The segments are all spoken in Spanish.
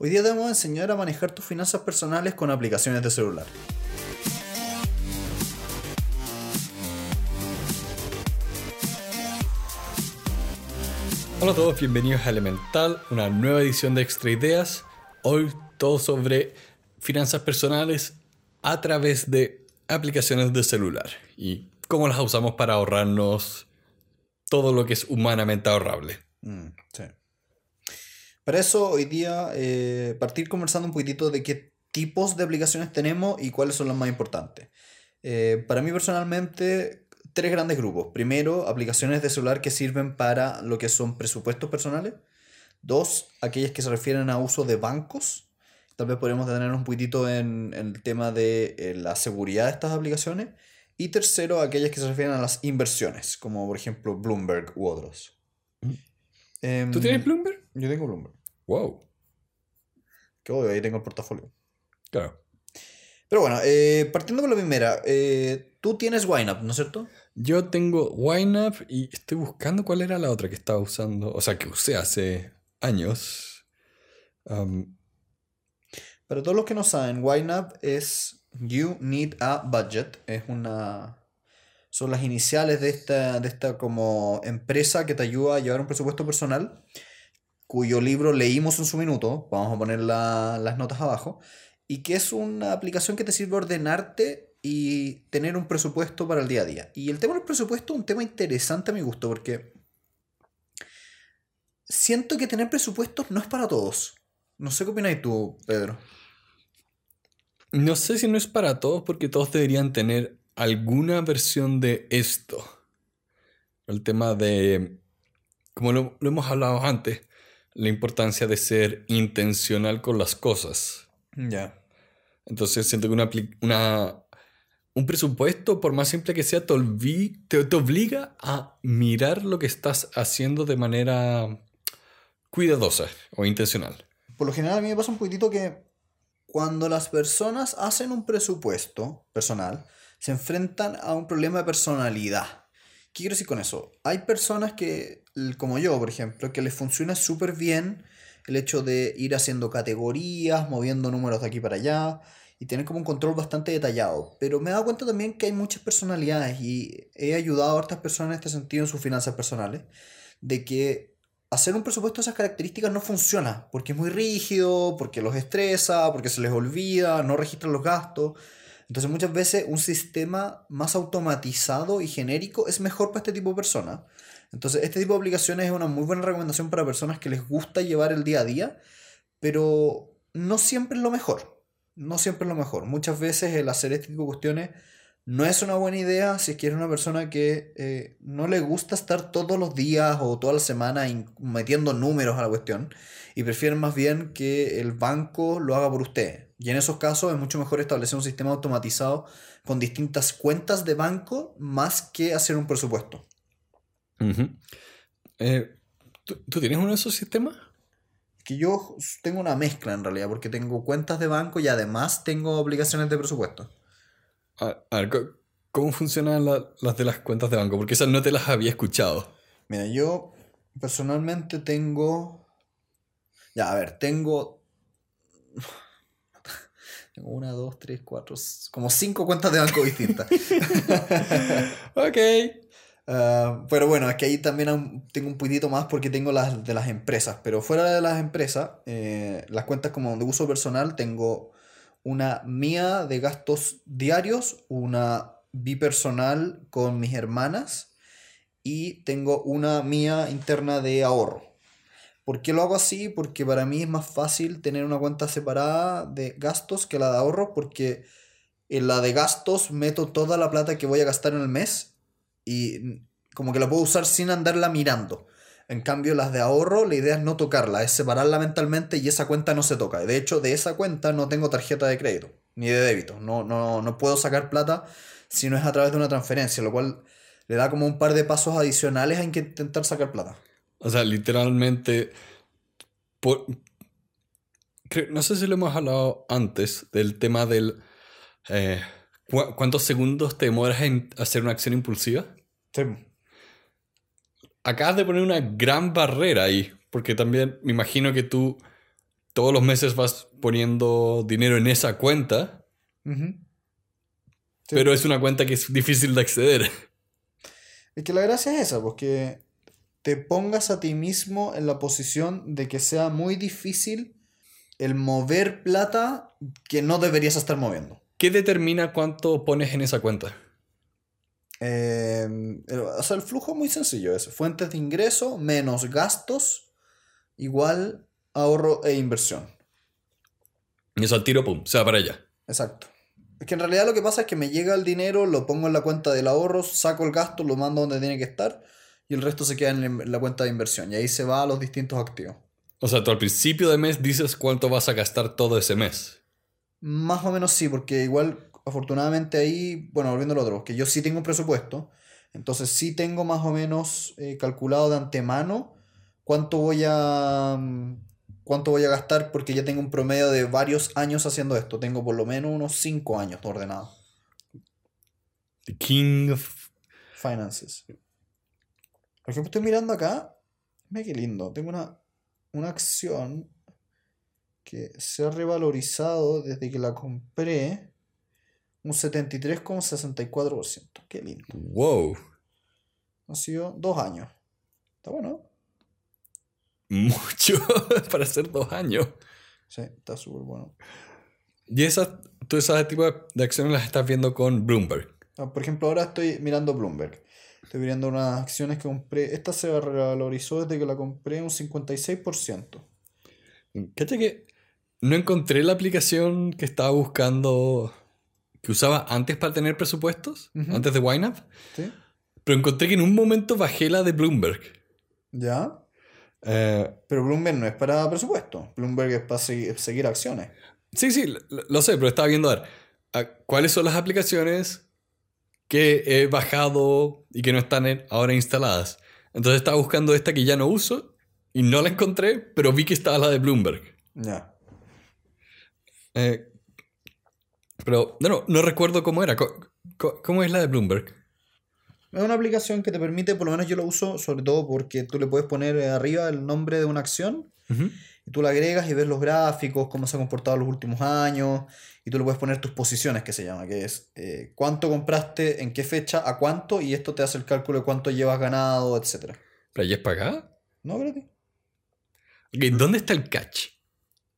Hoy día te vamos a enseñar a manejar tus finanzas personales con aplicaciones de celular. Hola a todos, bienvenidos a Elemental, una nueva edición de Extra Ideas. Hoy todo sobre finanzas personales a través de aplicaciones de celular y cómo las usamos para ahorrarnos todo lo que es humanamente ahorrable. Mm, sí. Para eso, hoy día, eh, partir conversando un poquitito de qué tipos de aplicaciones tenemos y cuáles son las más importantes. Eh, para mí personalmente, tres grandes grupos. Primero, aplicaciones de celular que sirven para lo que son presupuestos personales. Dos, aquellas que se refieren a uso de bancos. Tal vez podríamos detenernos un poquitito en, en el tema de eh, la seguridad de estas aplicaciones. Y tercero, aquellas que se refieren a las inversiones, como por ejemplo Bloomberg u otros. Em, ¿Tú tienes Bloomberg? Yo tengo Bloomberg. Wow. Que obvio, ahí tengo el portafolio. Claro. Pero bueno, eh, partiendo por la primera, eh, tú tienes YNAB, ¿no es cierto? Yo tengo YNAB y estoy buscando cuál era la otra que estaba usando, o sea, que usé hace años. Um, Para todos los que no saben, YNAB es You Need a Budget. Es una. Son las iniciales de esta, de esta como empresa que te ayuda a llevar un presupuesto personal, cuyo libro leímos en su minuto. Vamos a poner la- las notas abajo. Y que es una aplicación que te sirve ordenarte y tener un presupuesto para el día a día. Y el tema del presupuesto es un tema interesante a mi gusto, porque siento que tener presupuestos no es para todos. No sé qué opinas tú, Pedro. no sé si no es para todos porque todos deberían tener alguna versión de esto. El tema de, como lo hemos hablado antes, la importancia de ser intencional con las cosas. Ya. Entonces siento que una, una- un presupuesto, por más simple que sea, te, olvi- te, te obliga a mirar lo que estás haciendo de manera cuidadosa o intencional. Por lo general a mí me pasa un poquitito que cuando las personas hacen un presupuesto personal, se enfrentan a un problema de personalidad. ¿Qué quiero decir con eso? Hay personas que, como yo, por ejemplo, que les funciona súper bien el hecho de ir haciendo categorías, moviendo números de aquí para allá y tener como un control bastante detallado. Pero me he dado cuenta también que hay muchas personalidades y he ayudado a otras personas en este sentido en sus finanzas personales, de que hacer un presupuesto de esas características no funciona, porque es muy rígido, porque los estresa, porque se les olvida, no registran los gastos. Entonces muchas veces un sistema más automatizado y genérico es mejor para este tipo de personas. Entonces este tipo de aplicaciones es una muy buena recomendación para personas que les gusta llevar el día a día, pero no siempre es lo mejor. No siempre es lo mejor. Muchas veces el hacer este tipo de cuestiones no es una buena idea si es que eres una persona que eh, no le gusta estar todos los días o toda la semana metiendo números a la cuestión y prefieren más bien que el banco lo haga por usted. Y en esos casos es mucho mejor establecer un sistema automatizado con distintas cuentas de banco más que hacer un presupuesto. Eh, ¿tú, tú tienes uno de esos sistemas? Que yo tengo una mezcla en realidad porque tengo cuentas de banco y además tengo aplicaciones de presupuesto. A, a ver, ¿cómo funcionan la- las de las cuentas de banco? Porque esas no te las había escuchado. Mira, yo personalmente tengo. Ya, a ver, tengo. Tengo una, dos, tres, cuatro, como cinco cuentas de banco distintas. Ok. Ah, pero bueno, es que ahí también tengo un poquitito más porque tengo las de las empresas. Pero fuera de las empresas, eh, las cuentas como de uso personal, tengo una mía de gastos diarios, una bipersonal con mis hermanas y tengo una mía interna de ahorro. ¿Por qué lo hago así? Porque para mí es más fácil tener una cuenta separada de gastos que la de ahorro porque en la de gastos meto toda la plata que voy a gastar en el mes y como que la puedo usar sin andarla mirando. En cambio, las de ahorro, la idea es no tocarla, es separarla mentalmente y esa cuenta no se toca. De hecho, de esa cuenta no tengo tarjeta de crédito ni de débito. No, no, no puedo sacar plata si no es a través de una transferencia, lo cual le da como un par de pasos adicionales a que intentar sacar plata. O sea, literalmente. por- creo- no sé si lo hemos hablado antes del tema del. eh, ¿cu- ¿Cuántos segundos te demoras en hacer una acción impulsiva? Sí. Acabas de poner una gran barrera ahí. Porque también me imagino que tú todos los meses vas poniendo dinero en esa cuenta. Sí. pero es una cuenta que es difícil de acceder. Es que la gracia es esa, porque te pongas a ti mismo en la posición de que sea muy difícil el mover plata que no deberías estar moviendo. ¿Qué determina cuánto pones en esa cuenta? Eh, el- o sea, el flujo es muy sencillo. Es fuentes de ingreso menos gastos igual ahorro e inversión. Y eso al tiro, pum, se va para allá. Exacto. Es que en realidad lo que pasa es que me llega el dinero, lo pongo en la cuenta del ahorro, saco el gasto, lo mando donde tiene que estar y el resto se queda en la- la cuenta de inversión. Y ahí se va a los distintos activos. O sea, tú al principio de mes dices cuánto vas a gastar todo ese mes. Más o menos sí, porque igual, afortunadamente ahí, bueno, volviendo al otro, que yo sí tengo un presupuesto, entonces sí tengo más o menos eh, calculado de antemano cuánto voy a mm, cuánto voy a gastar, porque ya tengo un promedio de varios años haciendo esto. Tengo por lo menos unos 5 años ordenado. The King of... Finances. Por ejemplo, estoy mirando acá. Mira qué lindo. Tengo una, una acción que se ha revalorizado desde que la compré un 73,64%. Qué lindo. Wow. Han sido dos años. Está bueno. Mucho para hacer dos años. Sí, está súper bueno. Y esas, tú esas tipos de acciones las estás viendo con Bloomberg. Ah, Por ejemplo, ahora estoy mirando Bloomberg. Estoy mirando unas acciones que compré. Esta se revalorizó desde que la compré un 56%. Cacha que no encontré la aplicación que estaba buscando, que usaba antes para tener presupuestos, antes de YNAB, ¿Sí? pero encontré que en un momento bajé la de Bloomberg. ¿Ya? Eh, Pero Bloomberg no es para presupuesto. Bloomberg es para segui- seguir acciones. sí, sí, lo, lo sé, pero estaba viendo a ver cuáles son las aplicaciones que he bajado y que no están en- ahora instaladas. Entonces estaba buscando esta que ya no uso y no la encontré, pero vi que estaba la de Bloomberg. Ya. Eh, pero no, no, no recuerdo cómo era. Co- ¿Cómo es la de Bloomberg? Es una aplicación que te permite, por lo menos yo lo uso, sobre todo porque tú le puedes poner eh, arriba el nombre de una acción y tú la agregas y ves los gráficos, cómo se ha comportado en los últimos años y tú le puedes poner tus posiciones, que se llama, que es eh, cuánto compraste, en qué fecha, a cuánto y esto te hace el cálculo de cuánto llevas ganado, etc. ¿Pero ya es pagada? ¿No, gratis? ¿Dónde está el catch?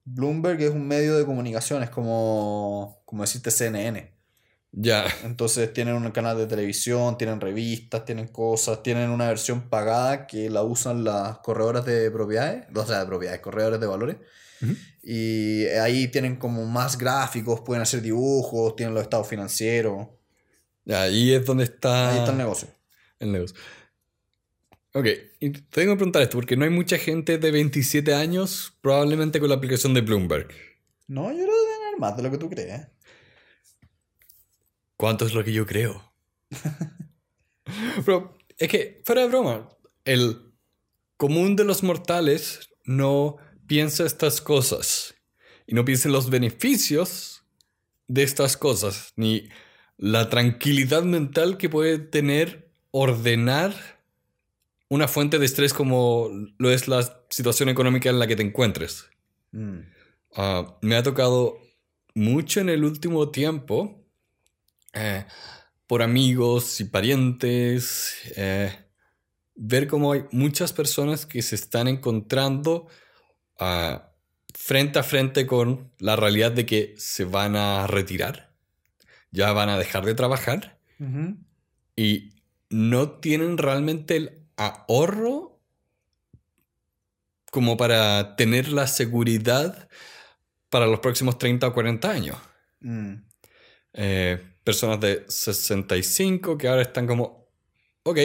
Bloomberg es un medio de comunicación, es como, como decirte CNN. Ya. Entonces tienen un canal de televisión, tienen revistas, tienen cosas, tienen una versión pagada que la usan las corredoras de propiedades, o sea, de propiedades, corredores de valores. Y ahí tienen como más gráficos, pueden hacer dibujos, tienen los estados financieros. Ahí es donde está Ahí está el negocio. el negocio. Ok, y te tengo que preguntar esto, porque no hay mucha gente de 27 años probablemente con la aplicación de Bloomberg. No, yo creo que tener más de lo que tú crees. ¿Cuánto es lo que yo creo? Pero es que, fuera de broma, el común de los mortales no piensa estas cosas y no piensa en los beneficios de estas cosas, ni la tranquilidad mental que puede tener ordenar una fuente de estrés como lo es la situación económica en la que te encuentres. Mm. Ah, me ha tocado mucho en el último tiempo eh, por amigos y parientes eh, ver cómo hay muchas personas que se están encontrando ah, frente a frente con la realidad de que se van a retirar, ya van a dejar de trabajar y no tienen realmente el ahorro como para tener la seguridad para los próximos 30 o 40 años. Mm. Eh, personas de 65 que ahora están como, ok,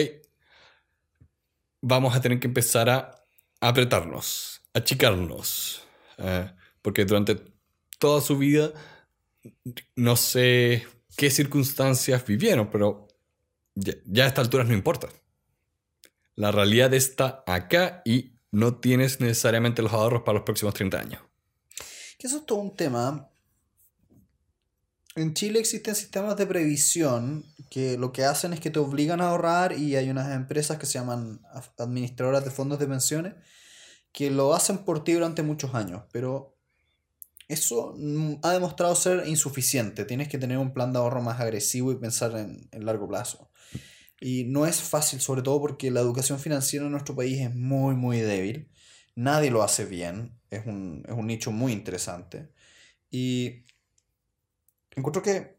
vamos a tener que empezar a apretarnos, achicarnos, eh, porque durante toda su vida no sé qué circunstancias vivieron, pero ya, ya a esta altura no importa. La realidad está acá y no tienes necesariamente los ahorros para los próximos 30 años. Eso es todo un tema. En Chile existen sistemas de previsión que lo que hacen es que te obligan a ahorrar y hay unas empresas que se llaman administradoras de fondos de pensiones que lo hacen por ti durante muchos años, pero eso ha demostrado ser insuficiente. Tienes que tener un plan de ahorro más agresivo y pensar en, en largo plazo. Y no es fácil, sobre todo porque la educación financiera en nuestro país es muy, muy débil. Nadie lo hace bien. Es un, es un nicho muy interesante. Y encuentro que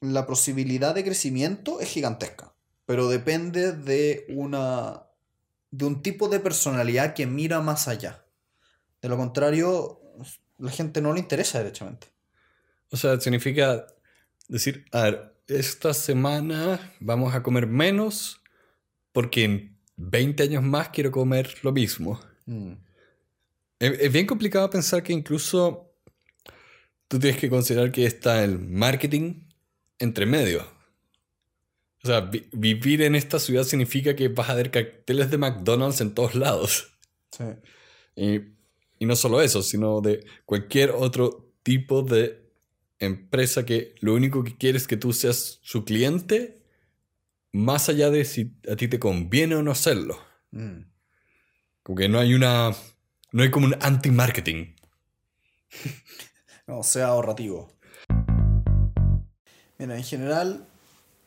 la posibilidad de crecimiento es gigantesca, pero depende de una de un tipo de personalidad que mira más allá. De lo contrario, la gente no le interesa derechamente. O sea, significa decir, a ver, esta semana vamos a comer menos porque en 20 años más quiero comer lo mismo. Mm. Es, es bien complicado pensar que incluso tú tienes que considerar que está el marketing entre medio. O sea, vi- vivir en esta ciudad significa que vas a ver carteles de McDonald's en todos lados. Sí. Y, y no solo eso, sino de cualquier otro tipo de empresa que lo único que quiere es que tú seas su cliente, más allá de si a ti te conviene o no hacerlo. Mm. Como que no hay una. No hay como un anti-marketing. No, sea ahorrativo. Mira, en general,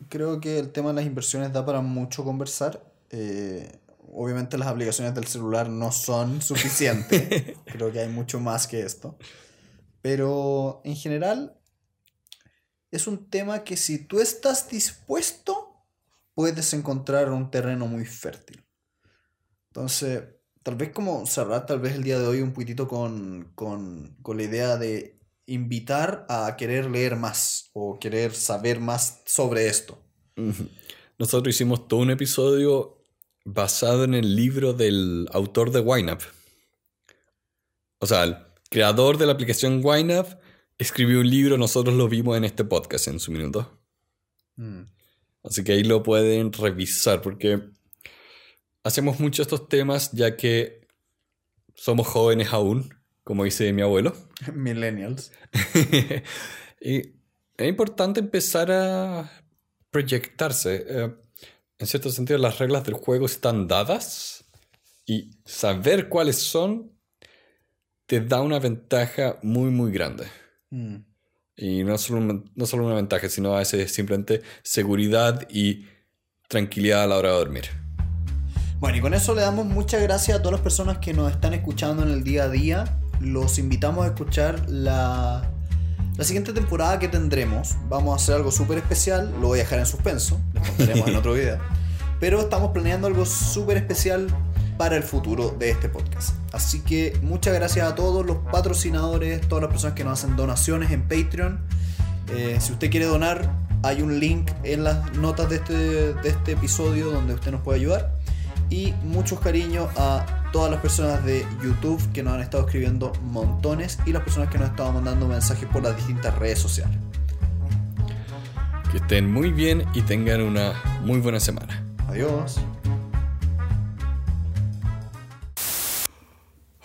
creo que el tema de las inversiones da para mucho conversar. Eh, obviamente las aplicaciones del celular no son suficientes. creo que hay mucho más que esto. Pero en general, es un tema que si tú estás dispuesto, puedes encontrar un terreno muy fértil. Entonces, tal vez como cerrar tal vez el día de hoy un poquitito con, con, con la idea de invitar a querer leer más o querer saber más sobre esto. Nosotros hicimos todo un episodio basado en el libro del autor de YNAB. O sea, el creador de la aplicación YNAB escribió un libro, nosotros lo vimos en este podcast en su minuto. Mm, Así que ahí lo pueden revisar porque hacemos mucho estos temas ya que somos jóvenes aún, como dice mi abuelo. Millennials. y es importante empezar a proyectarse. Eh, en cierto sentido, las reglas del juego están dadas y saber cuáles son te da una ventaja muy, muy grande. Mm, Y no solo, un- no solo una ventaja, sino a veces simplemente seguridad y tranquilidad a la hora de dormir. Bueno, y con eso le damos muchas gracias a todas las personas que nos están escuchando en el día a día. Los invitamos a escuchar la, la siguiente temporada que tendremos. Vamos a hacer algo súper especial, lo voy a dejar en suspenso, les contaremos en otro video. Pero estamos planeando algo súper especial para el futuro de este podcast. Así que muchas gracias a todos los patrocinadores, todas las personas que nos hacen donaciones en Patreon. Eh, si usted quiere donar, hay un link en las notas de este, de este episodio donde usted nos puede ayudar. Y muchos cariños a todas las personas de YouTube que nos han estado escribiendo montones y las personas que nos han estado mandando mensajes por las distintas redes sociales. Que estén muy bien y tengan una muy buena semana. Adiós.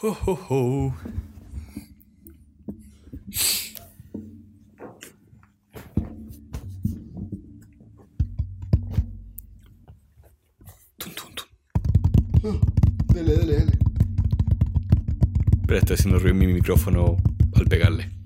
Ho, ho, ho. Tun, tun, tun. Dele, dele, dele. Pero estoy haciendo ruido en mi micrófono al pegarle.